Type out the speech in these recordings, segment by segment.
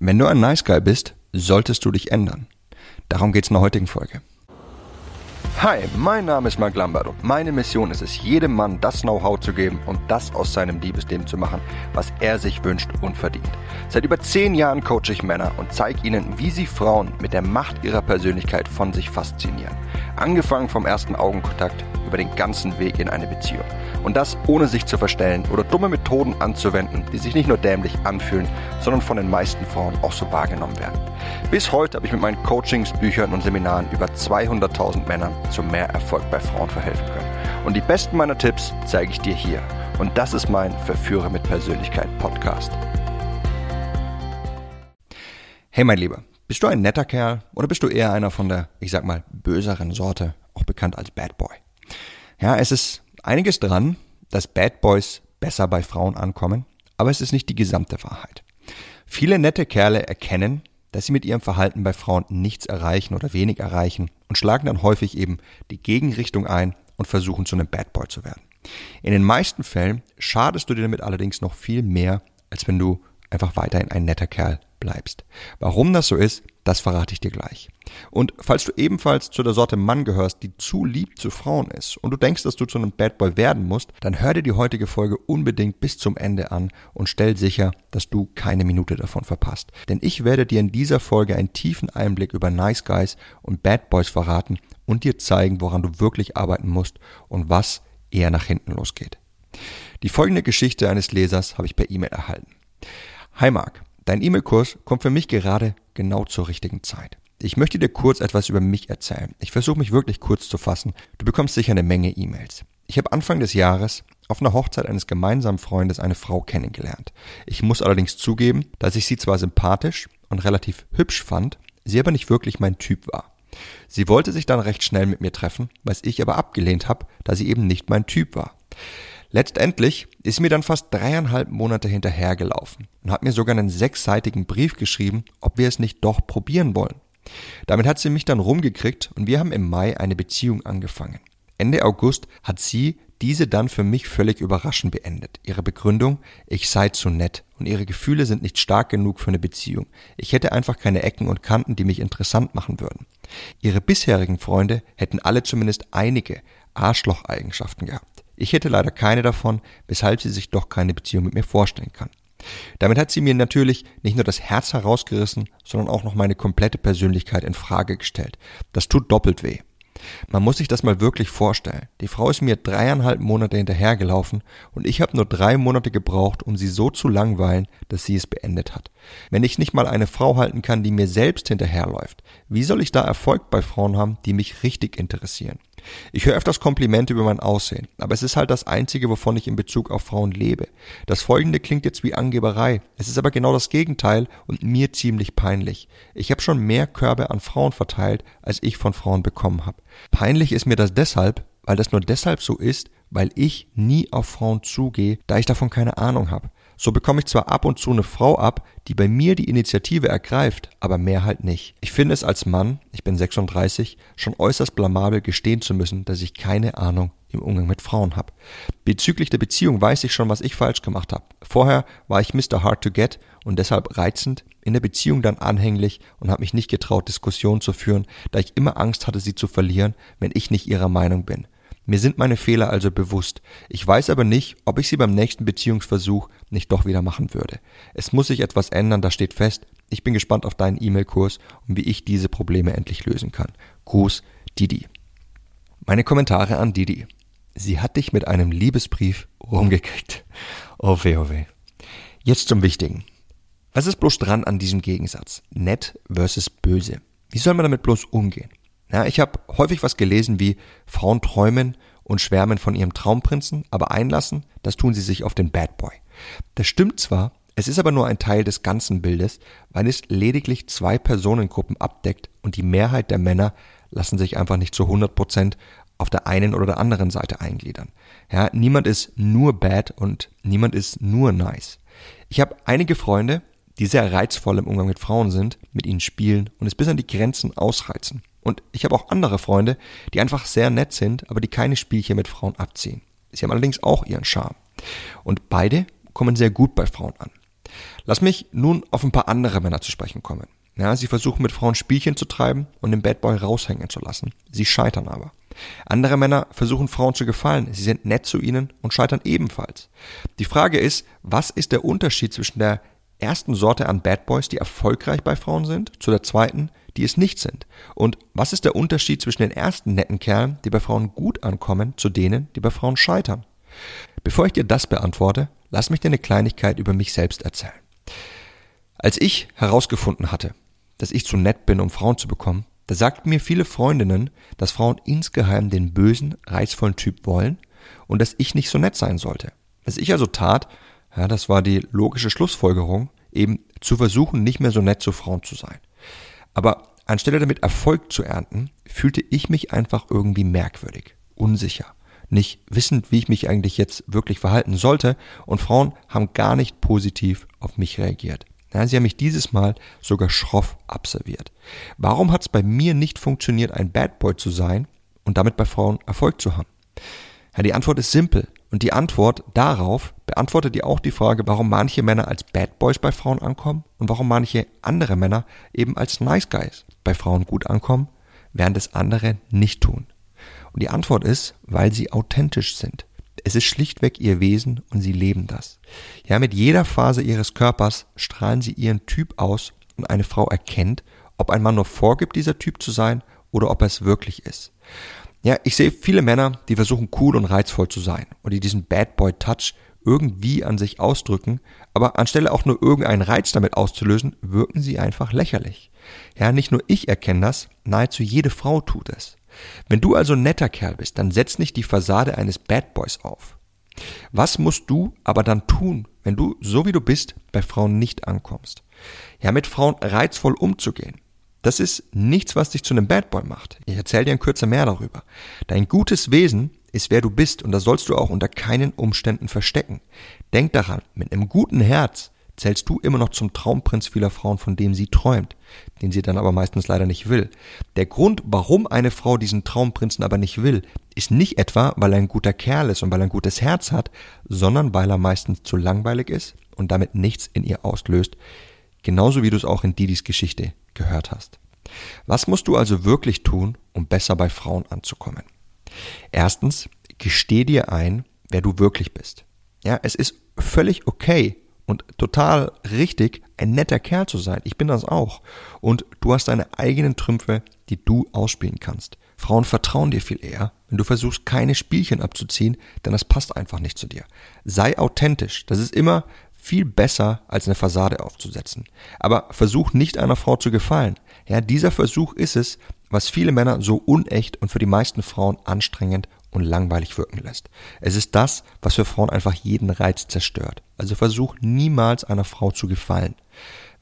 Wenn du ein Nice Guy bist, solltest du dich ändern. Darum geht's in der heutigen Folge. Hi, mein Name ist Mark Lambert und meine Mission ist es, jedem Mann das Know-how zu geben und das aus seinem Liebesleben zu machen, was er sich wünscht und verdient. Seit über zehn Jahren coache ich Männer und zeige ihnen, wie sie Frauen mit der Macht ihrer Persönlichkeit von sich faszinieren. Angefangen vom ersten Augenkontakt über den ganzen Weg in eine Beziehung. Und das ohne sich zu verstellen oder dumme Methoden anzuwenden, die sich nicht nur dämlich anfühlen, sondern von den meisten Frauen auch so wahrgenommen werden. Bis heute habe ich mit meinen Coachings, Büchern und Seminaren über 200.000 Männern zu mehr Erfolg bei Frauen verhelfen können. Und die besten meiner Tipps zeige ich dir hier. Und das ist mein Verführer mit Persönlichkeit Podcast. Hey mein Lieber, bist du ein netter Kerl oder bist du eher einer von der, ich sag mal, böseren Sorte, auch bekannt als Bad Boy? Ja, es ist einiges dran, dass Bad Boys besser bei Frauen ankommen, aber es ist nicht die gesamte Wahrheit. Viele nette Kerle erkennen, dass sie mit ihrem Verhalten bei Frauen nichts erreichen oder wenig erreichen und schlagen dann häufig eben die Gegenrichtung ein und versuchen zu einem Bad Boy zu werden. In den meisten Fällen schadest du dir damit allerdings noch viel mehr, als wenn du einfach weiterhin ein netter Kerl bleibst. Warum das so ist, das verrate ich dir gleich. Und falls du ebenfalls zu der Sorte Mann gehörst, die zu lieb zu Frauen ist und du denkst, dass du zu einem Bad Boy werden musst, dann hör dir die heutige Folge unbedingt bis zum Ende an und stell sicher, dass du keine Minute davon verpasst. Denn ich werde dir in dieser Folge einen tiefen Einblick über Nice Guys und Bad Boys verraten und dir zeigen, woran du wirklich arbeiten musst und was eher nach hinten losgeht. Die folgende Geschichte eines Lesers habe ich per E-Mail erhalten. Hi Mark, Dein E-Mail-Kurs kommt für mich gerade genau zur richtigen Zeit. Ich möchte dir kurz etwas über mich erzählen. Ich versuche mich wirklich kurz zu fassen. Du bekommst sicher eine Menge E-Mails. Ich habe Anfang des Jahres auf einer Hochzeit eines gemeinsamen Freundes eine Frau kennengelernt. Ich muss allerdings zugeben, dass ich sie zwar sympathisch und relativ hübsch fand, sie aber nicht wirklich mein Typ war. Sie wollte sich dann recht schnell mit mir treffen, was ich aber abgelehnt habe, da sie eben nicht mein Typ war. Letztendlich ist mir dann fast dreieinhalb Monate hinterhergelaufen und hat mir sogar einen sechsseitigen Brief geschrieben, ob wir es nicht doch probieren wollen. Damit hat sie mich dann rumgekriegt und wir haben im Mai eine Beziehung angefangen. Ende August hat sie diese dann für mich völlig überraschend beendet. Ihre Begründung, ich sei zu nett und ihre Gefühle sind nicht stark genug für eine Beziehung. Ich hätte einfach keine Ecken und Kanten, die mich interessant machen würden. Ihre bisherigen Freunde hätten alle zumindest einige Arschlocheigenschaften gehabt. Ich hätte leider keine davon, weshalb sie sich doch keine Beziehung mit mir vorstellen kann. Damit hat sie mir natürlich nicht nur das Herz herausgerissen, sondern auch noch meine komplette Persönlichkeit in Frage gestellt. Das tut doppelt weh. Man muss sich das mal wirklich vorstellen. Die Frau ist mir dreieinhalb Monate hinterhergelaufen und ich habe nur drei Monate gebraucht, um sie so zu langweilen, dass sie es beendet hat. Wenn ich nicht mal eine Frau halten kann, die mir selbst hinterherläuft, wie soll ich da Erfolg bei Frauen haben, die mich richtig interessieren? Ich höre öfters Komplimente über mein Aussehen, aber es ist halt das Einzige, wovon ich in Bezug auf Frauen lebe. Das folgende klingt jetzt wie Angeberei, es ist aber genau das Gegenteil und mir ziemlich peinlich. Ich habe schon mehr Körbe an Frauen verteilt, als ich von Frauen bekommen habe. Peinlich ist mir das deshalb, weil das nur deshalb so ist, weil ich nie auf Frauen zugehe, da ich davon keine Ahnung habe. So bekomme ich zwar ab und zu eine Frau ab, die bei mir die Initiative ergreift, aber mehr halt nicht. Ich finde es als Mann, ich bin 36, schon äußerst blamabel gestehen zu müssen, dass ich keine Ahnung im Umgang mit Frauen habe. Bezüglich der Beziehung weiß ich schon, was ich falsch gemacht habe. Vorher war ich Mr. Hard to Get und deshalb reizend, in der Beziehung dann anhänglich und habe mich nicht getraut, Diskussionen zu führen, da ich immer Angst hatte, sie zu verlieren, wenn ich nicht ihrer Meinung bin. Mir sind meine Fehler also bewusst. Ich weiß aber nicht, ob ich sie beim nächsten Beziehungsversuch nicht doch wieder machen würde. Es muss sich etwas ändern, das steht fest. Ich bin gespannt auf deinen E-Mail-Kurs und wie ich diese Probleme endlich lösen kann. Gruß, Didi. Meine Kommentare an Didi. Sie hat dich mit einem Liebesbrief rumgekriegt. Oh weh, oh weh. Jetzt zum Wichtigen. Was ist bloß dran an diesem Gegensatz? Nett versus böse. Wie soll man damit bloß umgehen? Ja, ich habe häufig was gelesen wie Frauen träumen und schwärmen von ihrem Traumprinzen, aber einlassen, das tun sie sich auf den Bad Boy. Das stimmt zwar, es ist aber nur ein Teil des ganzen Bildes, weil es lediglich zwei Personengruppen abdeckt und die Mehrheit der Männer lassen sich einfach nicht zu 100 Prozent auf der einen oder der anderen Seite eingliedern. Ja, niemand ist nur bad und niemand ist nur nice. Ich habe einige Freunde, die sehr reizvoll im Umgang mit Frauen sind, mit ihnen spielen und es bis an die Grenzen ausreizen. Und ich habe auch andere Freunde, die einfach sehr nett sind, aber die keine Spielchen mit Frauen abziehen. Sie haben allerdings auch ihren Charme. Und beide kommen sehr gut bei Frauen an. Lass mich nun auf ein paar andere Männer zu sprechen kommen. Ja, sie versuchen mit Frauen Spielchen zu treiben und den Bad Boy raushängen zu lassen. Sie scheitern aber. Andere Männer versuchen Frauen zu gefallen. Sie sind nett zu ihnen und scheitern ebenfalls. Die Frage ist, was ist der Unterschied zwischen der ersten Sorte an Bad Boys, die erfolgreich bei Frauen sind, zu der zweiten, die es nicht sind? Und was ist der Unterschied zwischen den ersten netten Kerlen, die bei Frauen gut ankommen, zu denen, die bei Frauen scheitern? Bevor ich dir das beantworte, lass mich dir eine Kleinigkeit über mich selbst erzählen. Als ich herausgefunden hatte, dass ich zu nett bin, um Frauen zu bekommen, da sagten mir viele Freundinnen, dass Frauen insgeheim den bösen, reizvollen Typ wollen und dass ich nicht so nett sein sollte. Was ich also tat, ja, das war die logische Schlussfolgerung, eben zu versuchen, nicht mehr so nett zu Frauen zu sein. Aber anstelle damit Erfolg zu ernten, fühlte ich mich einfach irgendwie merkwürdig, unsicher, nicht wissend, wie ich mich eigentlich jetzt wirklich verhalten sollte und Frauen haben gar nicht positiv auf mich reagiert. Ja, sie haben mich dieses Mal sogar schroff abserviert. Warum hat es bei mir nicht funktioniert, ein Bad Boy zu sein und damit bei Frauen Erfolg zu haben? Ja, die Antwort ist simpel. Und die Antwort darauf beantwortet dir auch die Frage, warum manche Männer als Bad Boys bei Frauen ankommen und warum manche andere Männer eben als Nice Guys bei Frauen gut ankommen, während es andere nicht tun. Und die Antwort ist, weil sie authentisch sind. Es ist schlichtweg ihr Wesen und sie leben das. Ja, mit jeder Phase ihres Körpers strahlen sie ihren Typ aus und eine Frau erkennt, ob ein Mann nur vorgibt, dieser Typ zu sein oder ob er es wirklich ist. Ja, ich sehe viele Männer, die versuchen cool und reizvoll zu sein und die diesen Bad Boy Touch irgendwie an sich ausdrücken, aber anstelle auch nur irgendeinen Reiz damit auszulösen, wirken sie einfach lächerlich. Ja, nicht nur ich erkenne das, nahezu jede Frau tut es. Wenn du also ein netter Kerl bist, dann setz nicht die Fassade eines Bad Boys auf. Was musst du aber dann tun, wenn du, so wie du bist, bei Frauen nicht ankommst? Ja, mit Frauen reizvoll umzugehen. Das ist nichts, was dich zu einem Bad Boy macht. Ich erzähle dir in Kürze mehr darüber. Dein gutes Wesen ist, wer du bist, und das sollst du auch unter keinen Umständen verstecken. Denk daran, mit einem guten Herz zählst du immer noch zum Traumprinz vieler Frauen, von dem sie träumt, den sie dann aber meistens leider nicht will. Der Grund, warum eine Frau diesen Traumprinzen aber nicht will, ist nicht etwa, weil er ein guter Kerl ist und weil er ein gutes Herz hat, sondern weil er meistens zu langweilig ist und damit nichts in ihr auslöst, genauso wie du es auch in Didis Geschichte gehört hast. Was musst du also wirklich tun, um besser bei Frauen anzukommen? Erstens, gesteh dir ein, wer du wirklich bist. Ja, es ist völlig okay, und total richtig, ein netter Kerl zu sein. Ich bin das auch. Und du hast deine eigenen Trümpfe, die du ausspielen kannst. Frauen vertrauen dir viel eher, wenn du versuchst, keine Spielchen abzuziehen, denn das passt einfach nicht zu dir. Sei authentisch. Das ist immer viel besser, als eine Fassade aufzusetzen. Aber versuch nicht einer Frau zu gefallen. Ja, dieser Versuch ist es, was viele Männer so unecht und für die meisten Frauen anstrengend und langweilig wirken lässt. Es ist das, was für Frauen einfach jeden Reiz zerstört. Also versuch niemals einer Frau zu gefallen.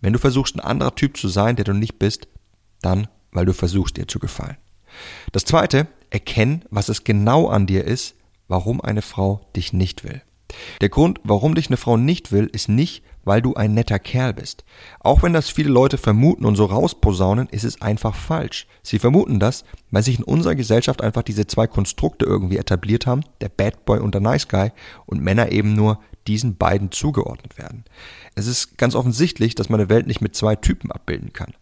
Wenn du versuchst, ein anderer Typ zu sein, der du nicht bist, dann, weil du versuchst, ihr zu gefallen. Das zweite, erkenn, was es genau an dir ist, warum eine Frau dich nicht will. Der Grund, warum dich eine Frau nicht will, ist nicht, weil du ein netter Kerl bist. Auch wenn das viele Leute vermuten und so rausposaunen, ist es einfach falsch. Sie vermuten das, weil sich in unserer Gesellschaft einfach diese zwei Konstrukte irgendwie etabliert haben, der Bad Boy und der Nice Guy, und Männer eben nur diesen beiden zugeordnet werden. Es ist ganz offensichtlich, dass man eine Welt nicht mit zwei Typen abbilden kann.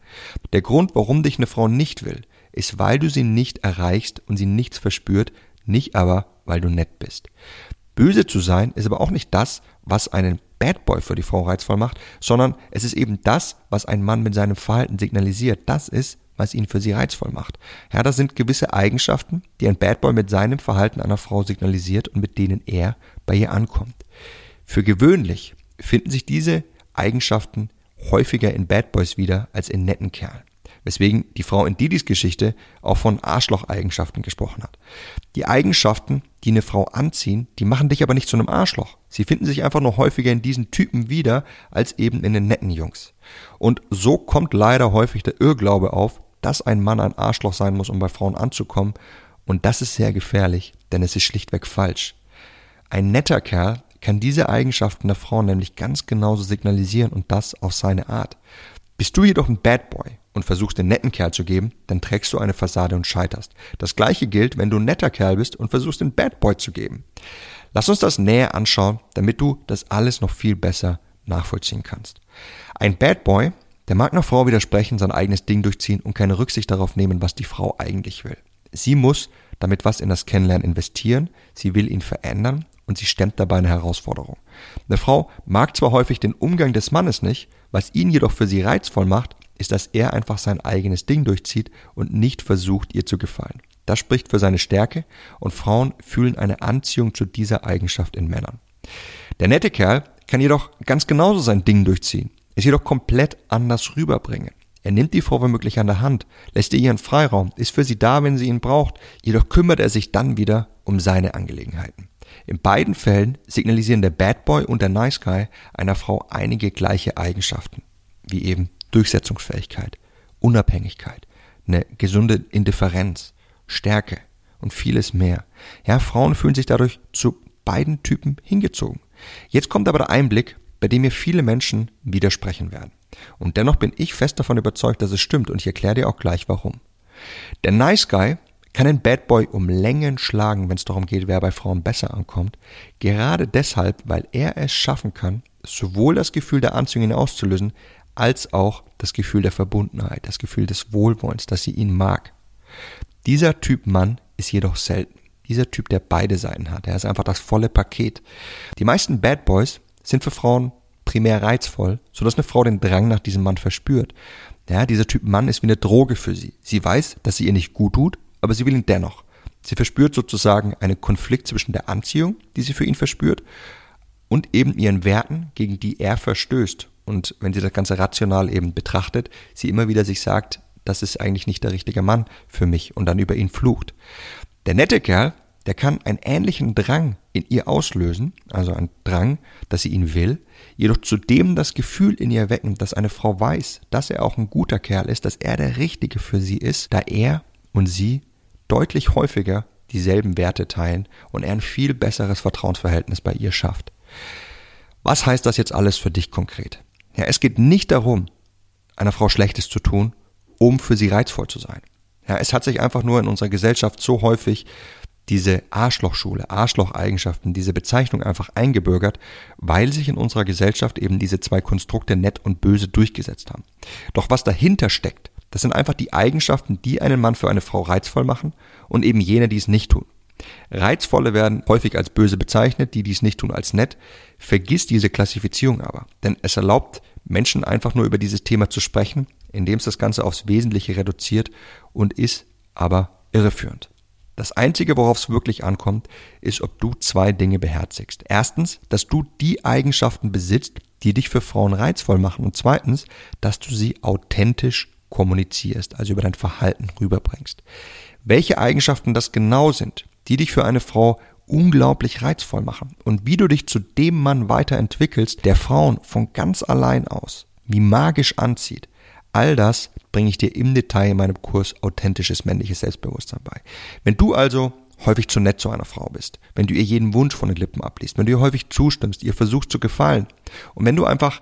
Der Grund, warum dich eine Frau nicht will, ist, weil du sie nicht erreichst und sie nichts verspürt, nicht aber, weil du nett bist. Böse zu sein ist aber auch nicht das, was einen Bad Boy für die Frau reizvoll macht, sondern es ist eben das, was ein Mann mit seinem Verhalten signalisiert. Das ist, was ihn für sie reizvoll macht. Ja, das sind gewisse Eigenschaften, die ein Bad Boy mit seinem Verhalten einer Frau signalisiert und mit denen er bei ihr ankommt. Für gewöhnlich finden sich diese Eigenschaften häufiger in Bad Boys wieder als in netten Kerlen weswegen die Frau in Didis Geschichte auch von Arschloch-Eigenschaften gesprochen hat. Die Eigenschaften, die eine Frau anziehen, die machen dich aber nicht zu einem Arschloch. Sie finden sich einfach nur häufiger in diesen Typen wieder als eben in den netten Jungs. Und so kommt leider häufig der Irrglaube auf, dass ein Mann ein Arschloch sein muss, um bei Frauen anzukommen. Und das ist sehr gefährlich, denn es ist schlichtweg falsch. Ein netter Kerl kann diese Eigenschaften der Frau nämlich ganz genauso signalisieren und das auf seine Art. Bist du jedoch ein Bad Boy und versuchst den netten Kerl zu geben, dann trägst du eine Fassade und scheiterst. Das gleiche gilt, wenn du ein netter Kerl bist und versuchst den Bad Boy zu geben. Lass uns das näher anschauen, damit du das alles noch viel besser nachvollziehen kannst. Ein Bad Boy, der mag einer Frau widersprechen, sein eigenes Ding durchziehen und keine Rücksicht darauf nehmen, was die Frau eigentlich will. Sie muss damit was in das Kennenlernen investieren, sie will ihn verändern und sie stemmt dabei eine Herausforderung. Eine Frau mag zwar häufig den Umgang des Mannes nicht, was ihn jedoch für sie reizvoll macht, ist, dass er einfach sein eigenes Ding durchzieht und nicht versucht, ihr zu gefallen. Das spricht für seine Stärke und Frauen fühlen eine Anziehung zu dieser Eigenschaft in Männern. Der nette Kerl kann jedoch ganz genauso sein Ding durchziehen, es jedoch komplett anders rüberbringen. Er nimmt die Frau womöglich an der Hand, lässt ihr ihren Freiraum, ist für sie da, wenn sie ihn braucht, jedoch kümmert er sich dann wieder um seine Angelegenheiten. In beiden Fällen signalisieren der Bad Boy und der Nice Guy einer Frau einige gleiche Eigenschaften, wie eben Durchsetzungsfähigkeit, Unabhängigkeit, eine gesunde Indifferenz, Stärke und vieles mehr. Ja, Frauen fühlen sich dadurch zu beiden Typen hingezogen. Jetzt kommt aber der Einblick, bei dem mir viele Menschen widersprechen werden. Und dennoch bin ich fest davon überzeugt, dass es stimmt und ich erkläre dir auch gleich warum. Der Nice Guy kann den Bad Boy um Längen schlagen, wenn es darum geht, wer bei Frauen besser ankommt, gerade deshalb, weil er es schaffen kann, sowohl das Gefühl der Anziehung auszulösen, als auch das Gefühl der Verbundenheit, das Gefühl des Wohlwollens, dass sie ihn mag. Dieser Typ Mann ist jedoch selten. Dieser Typ, der beide Seiten hat. Er ist einfach das volle Paket. Die meisten Bad Boys sind für Frauen primär reizvoll, sodass eine Frau den Drang nach diesem Mann verspürt. Ja, dieser Typ Mann ist wie eine Droge für sie. Sie weiß, dass sie ihr nicht gut tut, aber sie will ihn dennoch. Sie verspürt sozusagen einen Konflikt zwischen der Anziehung, die sie für ihn verspürt, und eben ihren Werten, gegen die er verstößt. Und wenn sie das Ganze rational eben betrachtet, sie immer wieder sich sagt, das ist eigentlich nicht der richtige Mann für mich und dann über ihn flucht. Der nette Kerl, der kann einen ähnlichen Drang in ihr auslösen, also einen Drang, dass sie ihn will, jedoch zudem das Gefühl in ihr wecken, dass eine Frau weiß, dass er auch ein guter Kerl ist, dass er der Richtige für sie ist, da er und sie deutlich häufiger dieselben Werte teilen und er ein viel besseres Vertrauensverhältnis bei ihr schafft. Was heißt das jetzt alles für dich konkret? Ja, es geht nicht darum, einer Frau Schlechtes zu tun, um für sie reizvoll zu sein. Ja, es hat sich einfach nur in unserer Gesellschaft so häufig diese Arschlochschule, Arschlocheigenschaften, diese Bezeichnung einfach eingebürgert, weil sich in unserer Gesellschaft eben diese zwei Konstrukte nett und böse durchgesetzt haben. Doch was dahinter steckt, das sind einfach die Eigenschaften, die einen Mann für eine Frau reizvoll machen und eben jene, die es nicht tun. Reizvolle werden häufig als böse bezeichnet, die dies nicht tun als nett. Vergiss diese Klassifizierung aber, denn es erlaubt Menschen einfach nur über dieses Thema zu sprechen, indem es das Ganze aufs Wesentliche reduziert und ist aber irreführend. Das Einzige, worauf es wirklich ankommt, ist, ob du zwei Dinge beherzigst. Erstens, dass du die Eigenschaften besitzt, die dich für Frauen reizvoll machen. Und zweitens, dass du sie authentisch kommunizierst, also über dein Verhalten rüberbringst. Welche Eigenschaften das genau sind, die dich für eine Frau unglaublich reizvoll machen und wie du dich zu dem Mann weiterentwickelst, der Frauen von ganz allein aus wie magisch anzieht, all das bringe ich dir im Detail in meinem Kurs Authentisches männliches Selbstbewusstsein bei. Wenn du also häufig zu nett zu einer Frau bist, wenn du ihr jeden Wunsch von den Lippen abliest, wenn du ihr häufig zustimmst, ihr versuchst zu gefallen und wenn du einfach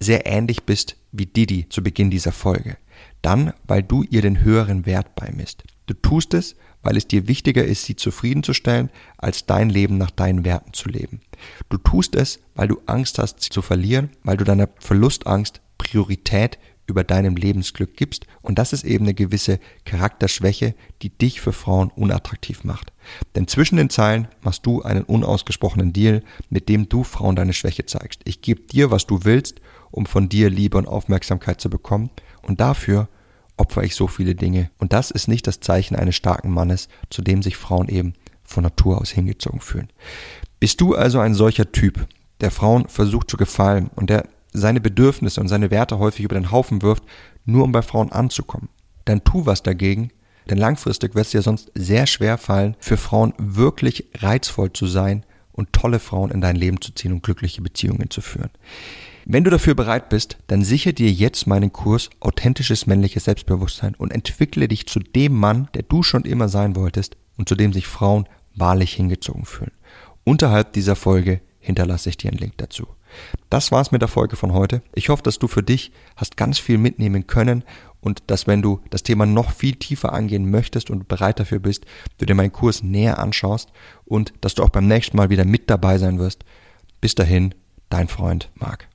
sehr ähnlich bist wie Didi zu Beginn dieser Folge, dann, weil du ihr den höheren Wert beimisst. Du tust es, weil es dir wichtiger ist, sie zufriedenzustellen, als dein Leben nach deinen Werten zu leben. Du tust es, weil du Angst hast, sie zu verlieren, weil du deiner Verlustangst Priorität über deinem Lebensglück gibst und das ist eben eine gewisse Charakterschwäche, die dich für Frauen unattraktiv macht. Denn zwischen den Zeilen machst du einen unausgesprochenen Deal, mit dem du Frauen deine Schwäche zeigst. Ich gebe dir, was du willst, um von dir Liebe und Aufmerksamkeit zu bekommen und dafür opfer ich so viele Dinge. Und das ist nicht das Zeichen eines starken Mannes, zu dem sich Frauen eben von Natur aus hingezogen fühlen. Bist du also ein solcher Typ, der Frauen versucht zu gefallen und der seine Bedürfnisse und seine Werte häufig über den Haufen wirft, nur um bei Frauen anzukommen, dann tu was dagegen, denn langfristig wird es dir sonst sehr schwer fallen, für Frauen wirklich reizvoll zu sein und tolle Frauen in dein Leben zu ziehen und glückliche Beziehungen zu führen. Wenn du dafür bereit bist, dann sichere dir jetzt meinen Kurs Authentisches männliches Selbstbewusstsein und entwickle dich zu dem Mann, der du schon immer sein wolltest und zu dem sich Frauen wahrlich hingezogen fühlen. Unterhalb dieser Folge hinterlasse ich dir einen Link dazu. Das war's mit der Folge von heute. Ich hoffe, dass du für dich hast ganz viel mitnehmen können und dass wenn du das Thema noch viel tiefer angehen möchtest und bereit dafür bist, du dir meinen Kurs näher anschaust und dass du auch beim nächsten Mal wieder mit dabei sein wirst. Bis dahin, dein Freund Marc.